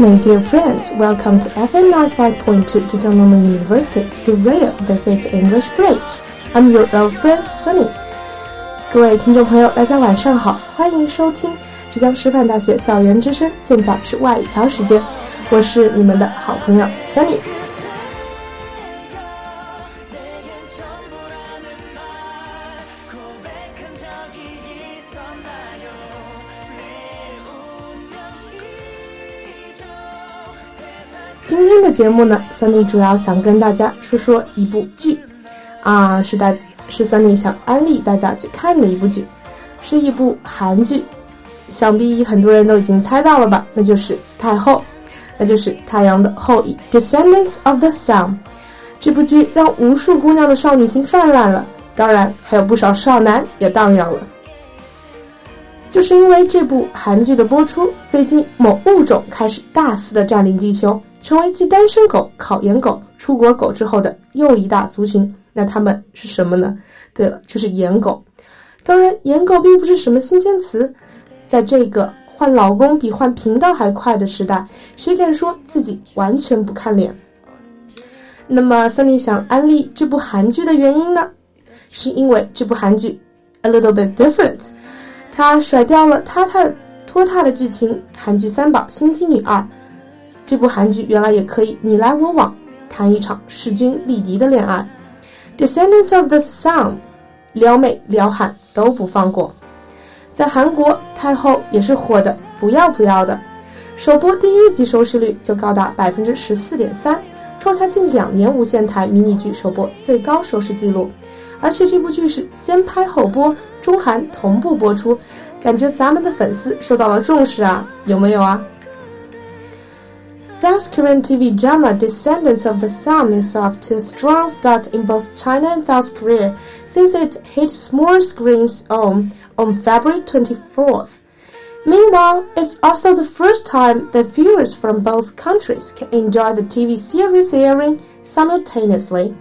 morning, dear friends. Welcome to FM 95.2 Zhejiang Normal University School Radio. This is English Bridge. I'm your old friend Sunny. 各位听众朋友，大家晚上好，欢迎收听浙江师范大学校园之声。现在是外语桥时间，我是你们的好朋友 Sunny。今天的节目呢，Sunny 主要想跟大家说说一部剧，啊，是大是 Sunny 想安利大家去看的一部剧，是一部韩剧，想必很多人都已经猜到了吧？那就是太后，那就是太阳的后裔，Descendants of the Sun。这部剧让无数姑娘的少女心泛滥了，当然还有不少少男也荡漾了。就是因为这部韩剧的播出，最近某物种开始大肆的占领地球。成为继单身狗、考研狗、出国狗之后的又一大族群，那他们是什么呢？对了，就是颜狗。当然，颜狗并不是什么新鲜词，在这个换老公比换频道还快的时代，谁敢说自己完全不看脸？那么森林想安利这部韩剧的原因呢？是因为这部韩剧 a little bit different，它甩掉了塌塌拖沓的剧情，韩剧三宝《心机女二》。这部韩剧原来也可以你来我往，谈一场势均力敌的恋爱。Descendants of the Sun，撩妹撩汉都不放过。在韩国，太后也是火的不要不要的，首播第一集收视率就高达百分之十四点三，创下近两年无线台迷你剧首播最高收视记录。而且这部剧是先拍后播，中韩同步播出，感觉咱们的粉丝受到了重视啊，有没有啊？South Korean TV drama Descendants of the Sun is off to a strong start in both China and South Korea since it hit small screens on on February 24th. Meanwhile, it's also the first time that viewers from both countries can enjoy the TV series airing simultaneously.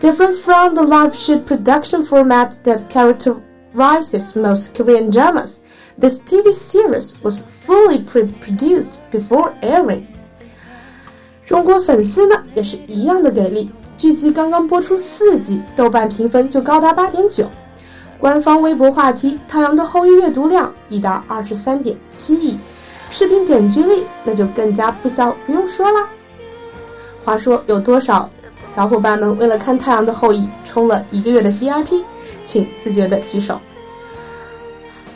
Different from the live shoot production format that characterizes most Korean dramas, this TV series was fully pre-produced before airing. 中国粉丝呢也是一样的给力，剧集刚刚播出四集，豆瓣评分就高达八点九，官方微博话题《太阳的后裔》阅读量已达二十三点七亿，视频点击率那就更加不消不用说啦。话说有多少小伙伴们为了看《太阳的后裔》充了一个月的 VIP，请自觉的举手。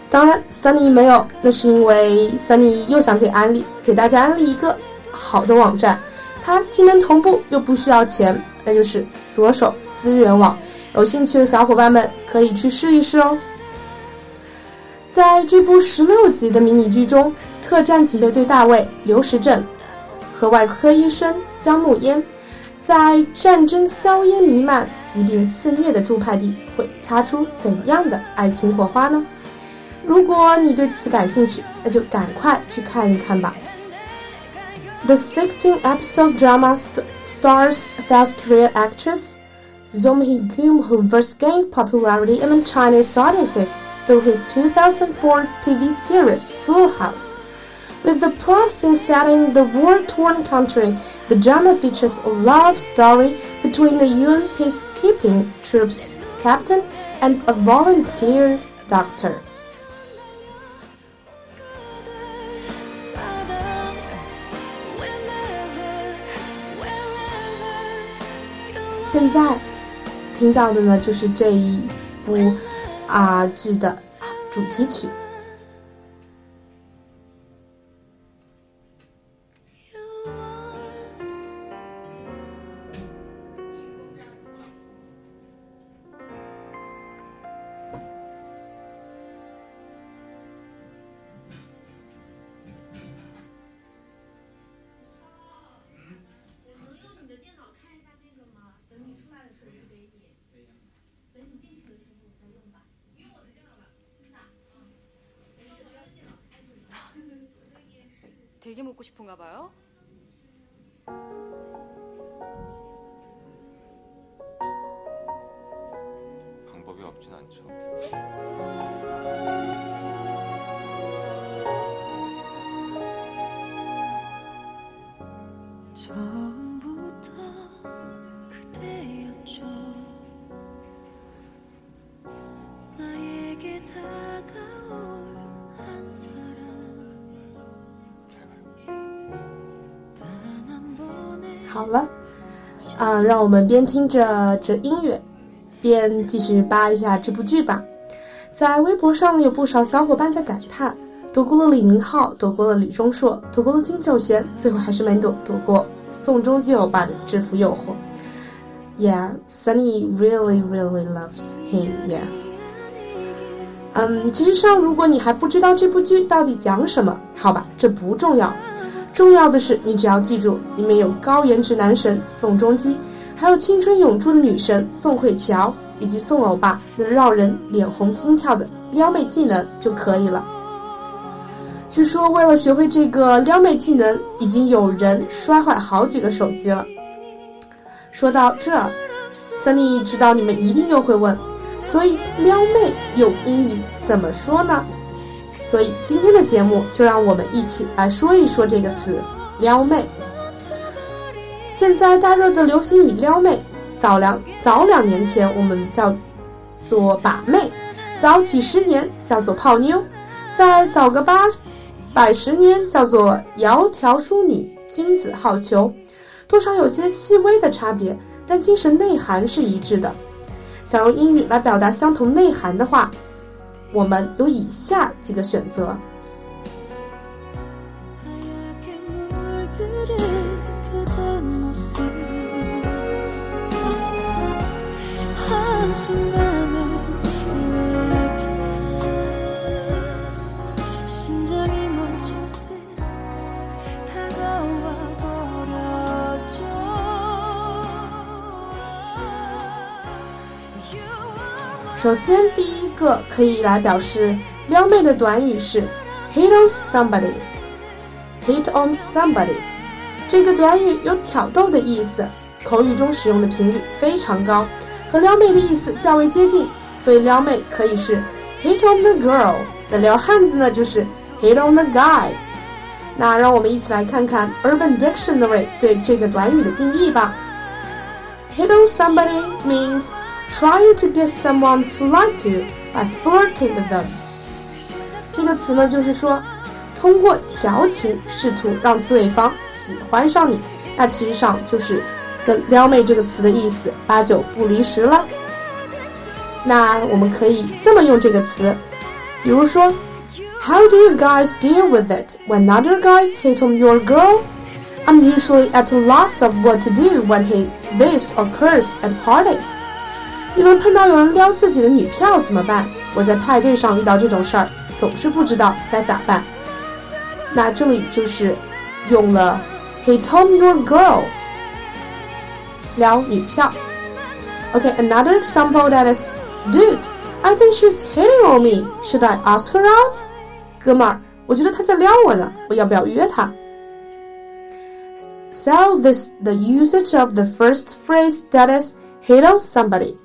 当然，Sunny 没有，那是因为 Sunny 又想给安利给大家安利一个好的网站。它既能同步又不需要钱，那就是左手资源网。有兴趣的小伙伴们可以去试一试哦。在这部十六集的迷你剧中，特战警备队大卫刘时镇和外科医生姜暮烟，在战争硝烟弥漫、疾病肆虐的驻派地，会擦出怎样的爱情火花呢？如果你对此感兴趣，那就赶快去看一看吧。The 16-episode drama st stars South Korean actress Song Hye-kyo who first gained popularity among Chinese audiences through his 2004 TV series Full House. With the plot set in the war-torn country, the drama features a love story between the UN peacekeeping troops captain and a volunteer doctor. 现在听到的呢，就是这一部啊剧的主题曲。 되게 먹고 싶은가 봐요 好了，啊，让我们边听着这音乐，边继续扒一下这部剧吧。在微博上有不少小伙伴在感叹：躲过了李明浩，躲过了李钟硕，躲过了金秀贤，最后还是没躲躲过宋仲基欧巴的制服诱惑。Yeah, Sunny really, really loves him. Yeah. 嗯，其实上，如果你还不知道这部剧到底讲什么，好吧，这不重要。重要的是，你只要记住，里面有高颜值男神宋仲基，还有青春永驻的女神宋慧乔，以及宋欧巴那让人脸红心跳的撩妹技能就可以了。据说，为了学会这个撩妹技能，已经有人摔坏好几个手机了。说到这森尼知道你们一定又会问。所以撩妹用英语怎么说呢？所以今天的节目就让我们一起来说一说这个词“撩妹”。现在大热的流行语“撩妹”，早两早两年前我们叫做“把妹”，早几十年叫做“泡妞”，再早个八百十年叫做“窈窕淑女，君子好逑”，多少有些细微的差别，但精神内涵是一致的。想用英语来表达相同内涵的话，我们有以下几个选择。首先，第一个可以来表示撩妹的短语是 hit on somebody。hit on somebody 这个短语有挑逗的意思，口语中使用的频率非常高，和撩妹的意思较为接近，所以撩妹可以是 hit on the girl。那撩汉子呢，就是 hit on the guy。那让我们一起来看看 Urban Dictionary 对这个短语的定义吧。hit on somebody means Trying to get someone to like you by flirting with them，这个词呢，就是说通过调情试图让对方喜欢上你，那其实上就是跟撩妹这个词的意思八九不离十了。那我们可以这么用这个词，比如说，How do you guys deal with it when other guys hit on your girl? I'm usually at a loss of what to do when his this occurs at parties. 你们碰到有人撩自己的女票怎么办？我在派对上遇到这种事儿，总是不知道该咋办。那这里就是用了 "He told your girl" 撩女票。Okay, another example that is, dude, I think she's hitting on me. Should I ask her out? 哥们儿，我觉得她在撩我呢，我要不要约她？So this the usage of the first phrase that is hit on somebody.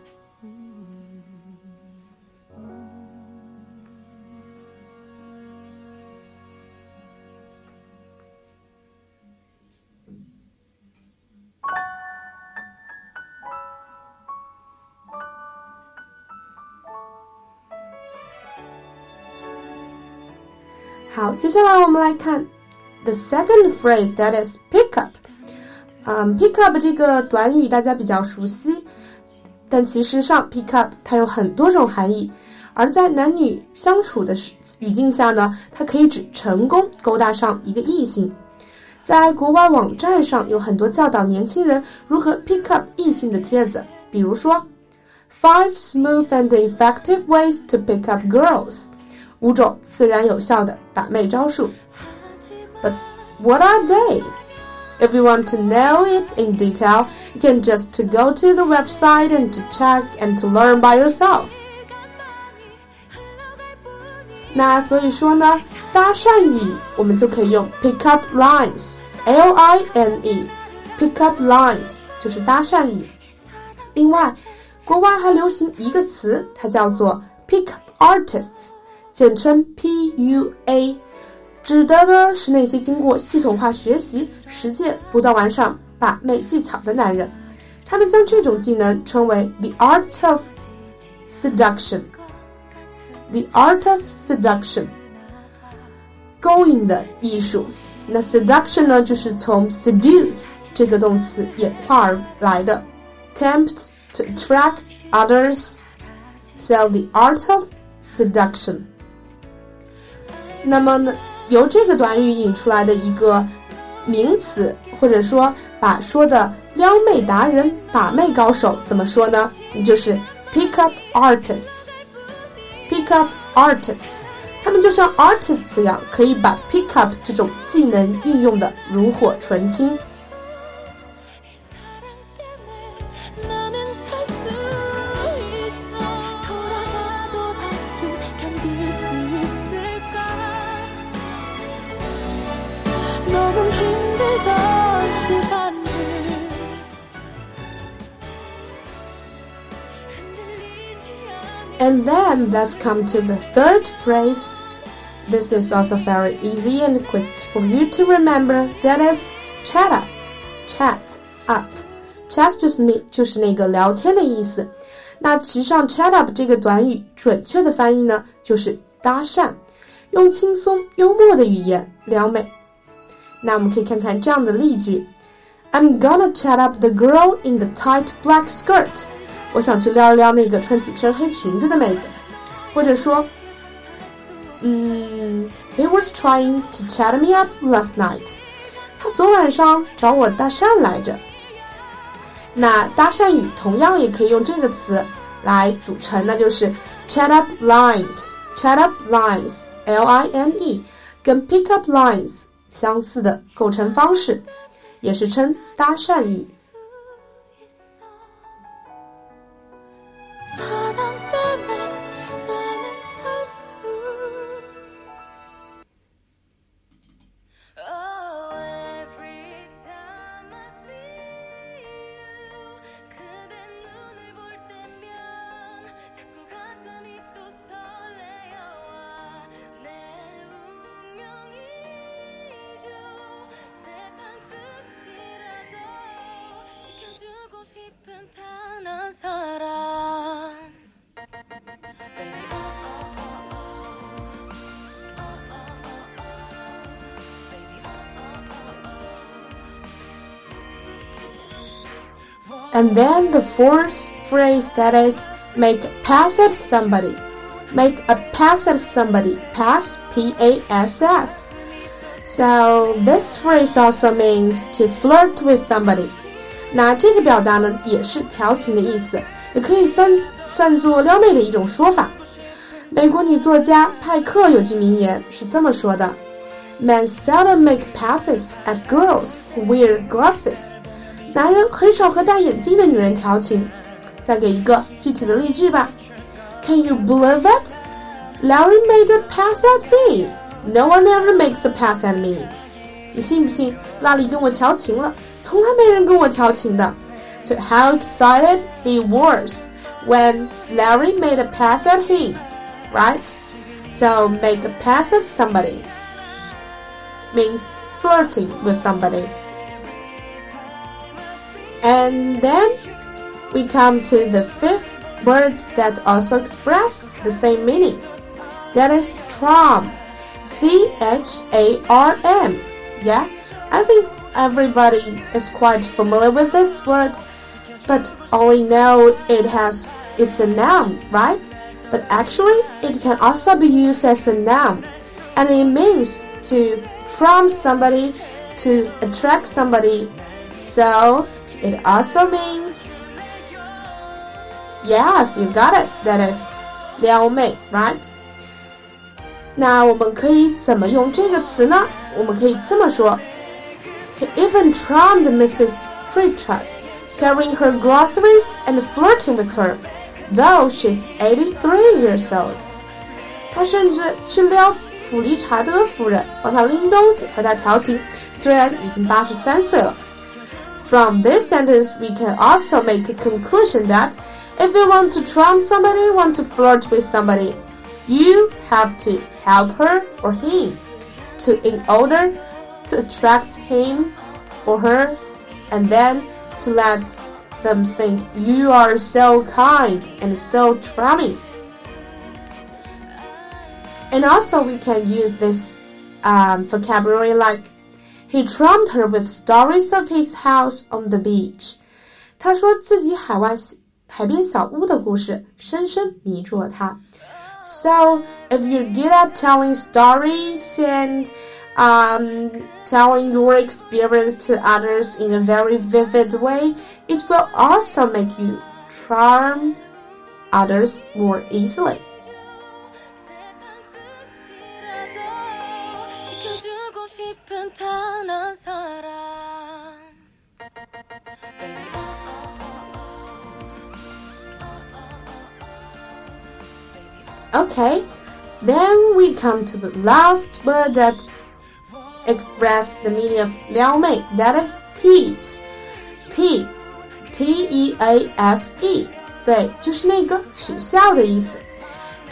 好，接下来我们来看 the second phrase that is pick up。嗯，pick up 这个短语大家比较熟悉，但其实上 pick up 它有很多种含义，而在男女相处的语境下呢，它可以指成功勾搭上一个异性。在国外网站上有很多教导年轻人如何 pick up 异性的帖子，比如说 five smooth and effective ways to pick up girls。五种自然有效的把妹招数。But what are they? If you want to know it in detail, you can just to go to the website and to check and to learn by yourself. 那所以说呢，搭讪语我们就可以用 pick up lines，L I N E，pick up lines 就是搭讪语。另外，国外还流行一个词，它叫做 pick up artists。 简称 PUA，指的呢是那些经过系统化学习、实践、不断完善把妹技巧的男人。他们将这种技能称为 the art of seduction，the art of seduction，勾引的艺术。那 seduction 呢，就是从 seduce 这个动词演化而来的，tempt to attract others。So the art of seduction。那么呢，由这个短语引出来的一个名词，或者说把说的撩妹达人、把妹高手怎么说呢？你就是 pick up artists。pick up artists，他们就像 artists 一样，可以把 pick up 这种技能运用的炉火纯青。And then let's come to the third phrase. This is also very easy and quick for you to remember. That is chat up, chat up. Chat 就是那就是那个聊天的意思。那其实上 chat up 这个短语准确的翻译呢，就是搭讪，用轻松幽默的语言撩妹。那我们可以看看这样的例句：I'm gonna chat up the girl in the tight black skirt. 我想去撩一撩那个穿紧身黑裙子的妹子，或者说，嗯，He was trying to chat me up last night。他昨晚上找我搭讪来着。那搭讪语同样也可以用这个词来组成，那就是 chat up lines。chat up lines，L I N E，跟 pick up lines 相似的构成方式，也是称搭讪语。And then the fourth phrase that is make a pass at somebody. Make a pass at somebody. Pass, P A S S. So this phrase also means to flirt with somebody. 那这个表达呢，也是调情的意思，也可以算算作撩妹的一种说法。美国女作家派克有句名言是这么说的：“Men seldom make passes at girls who wear glasses。” 男人很少和戴眼镜的女人调情。再给一个具体的例句吧。Can you believe it? Larry made a pass at me. No one ever makes a pass at me. 你信不信？拉里跟我调情了，从来没人跟我调情的。So how excited he was when Larry made a pass at him, right? So make a pass at somebody means flirting with somebody. And then we come to the fifth word that also express the same meaning. That is charm. C H A R M. Yeah, I think everybody is quite familiar with this word, but only know it has it's a noun, right? But actually, it can also be used as a noun, and it means to charm somebody, to attract somebody. So it also means Yes, you got it. That is 撩妹，right? 那我们可以怎么用这个词呢？我们可以这么说：He even charmed Mrs. Pritchard, carrying her groceries and flirting with her, though she's eighty-three years old. 他甚至去撩普利查德夫人，帮她拎东西，和她调情，虽然已经八十三岁了。 From this sentence, we can also make a conclusion that if you want to charm somebody, want to flirt with somebody, you have to help her or him to in order to attract him or her and then to let them think you are so kind and so charming. And also we can use this um, vocabulary like He charmed her with stories of his house on the beach. 他说自己海湾海边小屋的故事深深迷住了她。So if you're good at telling stories and um, telling your experience to others in a very vivid way, it will also make you charm others more easily. 싶은 단 한 사람 Baby oh Okay, then we come to the last word that express the meaning of 撩妹, that is tease. Tease, T E A S E，对，就是那个取笑的意思。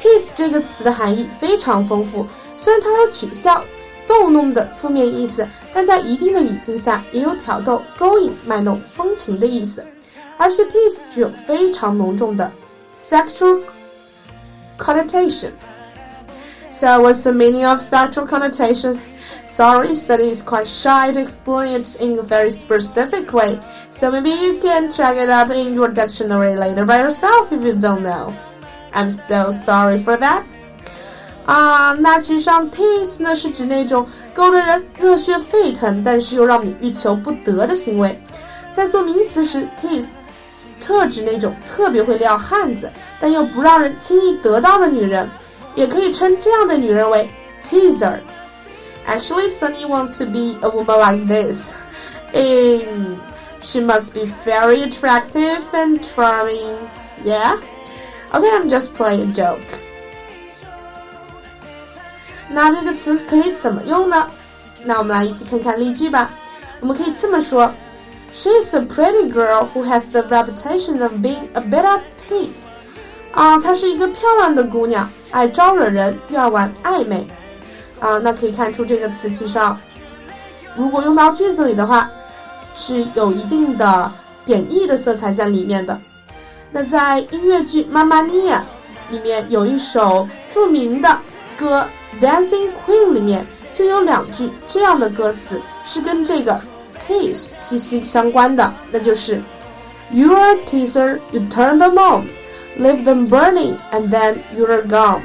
tease 这个词的含义非常丰富，虽然它有取笑、 逗弄的负面意思，但在一定的语境下也有挑逗、勾引、卖弄、风情的意思。而且 tease 具有非常浓重的 sexual connotation. So, what's the meaning of sexual connotation? Sorry, Sunny is quite shy to explain it in a very specific way. So maybe you can check it up in your dictionary later by yourself if you don't know. I'm so sorry for that. 啊，那其实上 tease 呢是指那种勾得人热血沸腾，但是又让你欲求不得的行为。在做名词时，tease 特指那种特别会撩汉子，但又不让人轻易得到的女人，也可以称这样的女人为 teaser。Actually, Sunny wants to be a woman like this. And she must be very attractive and charming. Yeah? Okay, I'm just playing a joke. 那这个词可以怎么用呢？那我们来一起看看例句吧。我们可以这么说：She is a pretty girl who has the reputation of being a bit of tease. 啊，她是一个漂亮的姑娘，爱招惹人，又爱玩暧昧。啊，那可以看出这个词其实，如果用到句子里的话，是有一定的贬义的色彩在里面的。那在音乐剧《妈妈咪呀》里面有一首著名的歌《Dancing Queen》里面就有两句这样的歌词是跟这个 tease 息息相关的，那就是 You're a teaser, you turn them on, leave them burning, and then you're gone.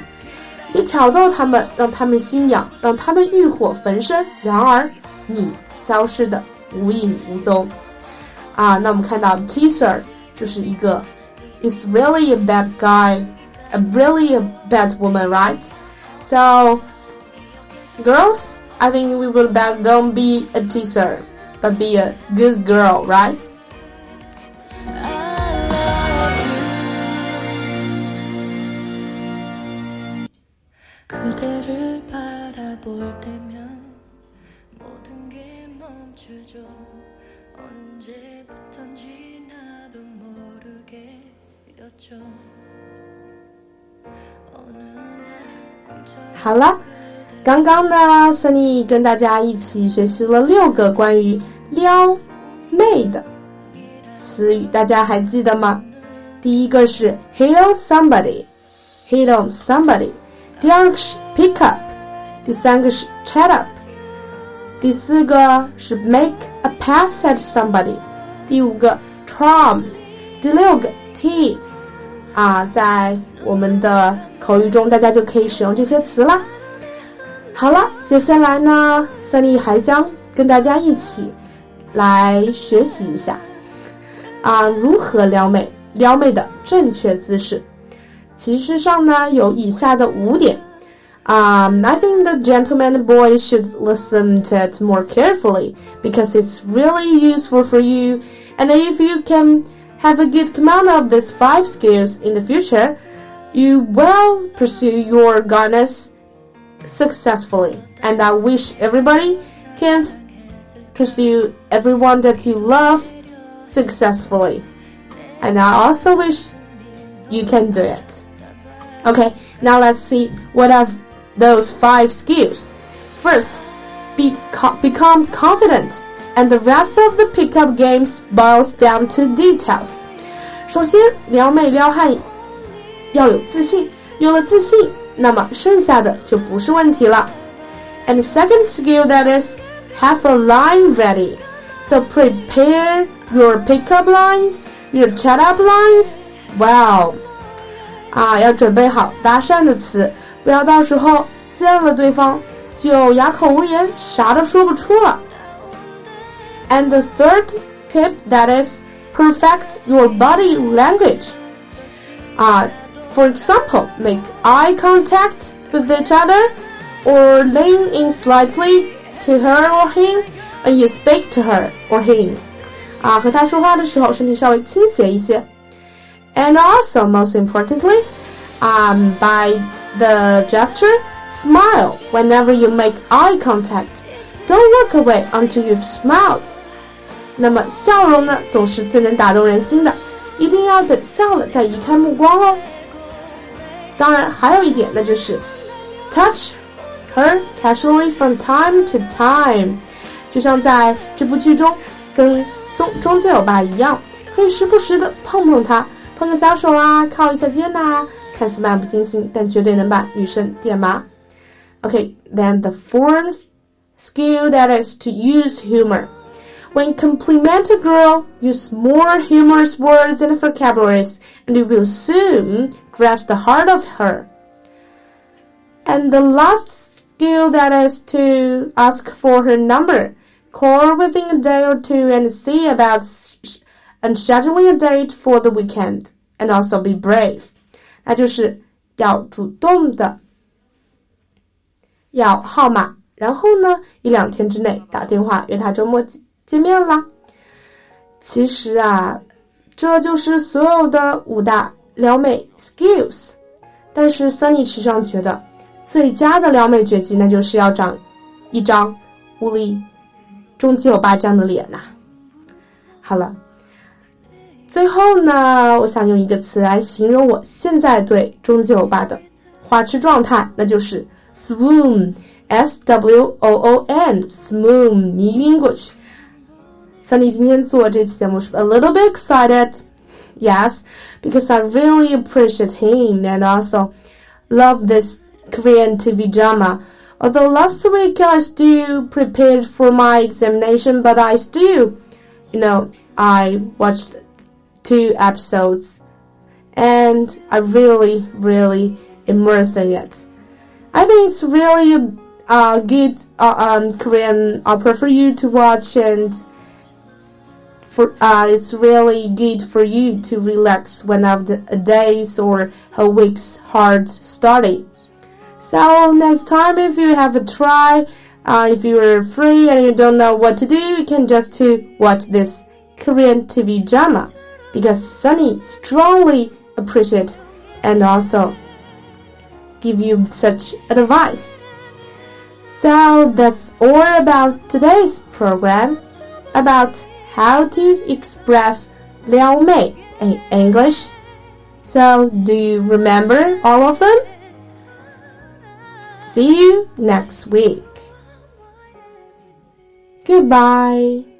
你挑逗他们，让他们心痒，让他们欲火焚身，然而你消失的无影无踪。啊，那我们看到 teaser 就是一个 is really a bad guy, a really a bad woman, right? So, girls, I think we will better don't be a teaser, but be a good girl, right? 好了，刚刚呢，Sunny 跟大家一起学习了六个关于撩妹的词语，大家还记得吗？第一个是 hit on somebody，hit on somebody；第二个是 pick up；第三个是 chat up；第四个是 make a pass at somebody；第五个 charm；第六个 tease。啊，在我们的口语中，大家就可以使用这些词啦。好了，接下来呢，Sunny 还将跟大家一起来学习一下啊，如何撩妹，撩妹的正确姿势。其实上呢，有以下的五点。Um, I think the gentleman boy should listen to it more carefully because it's really useful for you. And if you can have a good command of these five skills in the future, you will pursue your goddess successfully. And I wish everybody can pursue everyone that you love successfully. And I also wish you can do it. Okay, now let's see what are those five skills. First, be co- become confident, and the rest of the pickup games boils down to details. 首先，撩妹撩汉要有自信，有了自信，那么剩下的就不是问题了。And the second skill that is have a line ready. So prepare your pickup lines, your chat up lines. Wow. 啊，要准备好搭讪的词，不要到时候见了对方就哑口无言，啥都说不出了。 And the third tip that is perfect your body language. Uh, for example, make eye contact with each other or lean in slightly to her or him when you speak to her or him. 啊，和他说话的时候，身体稍微倾斜一些。And also, most importantly, um, by the gesture, smile whenever you make eye contact. Don't look away until you've smiled. 那么笑容呢，总是最能打动人心的，一定要等笑了再移开目光哦。当然，还有一点，那就是 touch her casually from time to time，就像在这部剧中跟中中间有吧一样，可以时不时的碰碰她，碰个小手啊，靠一下肩呐、看似漫不经心，但绝对能把女生电麻。OK，then the fourth skill that is to use humor. When compliment a girl, use more humorous words and vocabularies, and you will soon grasp the heart of her. And the last skill that is to ask for her number. Call within a day or two and see about sh- and scheduling a date for the weekend, and also be brave. 那就是要主动的，要号码，然后呢，一两天之内打电话约他周末 见面啦。其实啊，这就是所有的五大撩妹 skills。但是 Sunny 时常觉得，最佳的撩妹绝技，那就是要长一张无力终极欧巴这样的脸呐、好了，最后呢，我想用一个词来形容我现在对终极欧巴的花痴状态，那就是 swoon，s w o o n，swoon，迷晕过去。Sunny 今天做这期节目是 a little bit excited。Yes, because I really appreciate him and also love this Korean TV drama. Although last week I still prepared for my examination, but I still, you know, I watched two episodes and I really, really immersed in it. I think it's really a uh, good uh, um, Korean opera for you to watch and for uh, it's really good for you to relax one of the days or a week's hard study. So next time, if you have a try, uh, if you are free and you don't know what to do, you can just to watch this Korean TV drama because Sunny strongly appreciate and also give you such advice. So that's all about today's program about how to express 撩妹 in English. So, do you remember all of them? See you next week. Goodbye.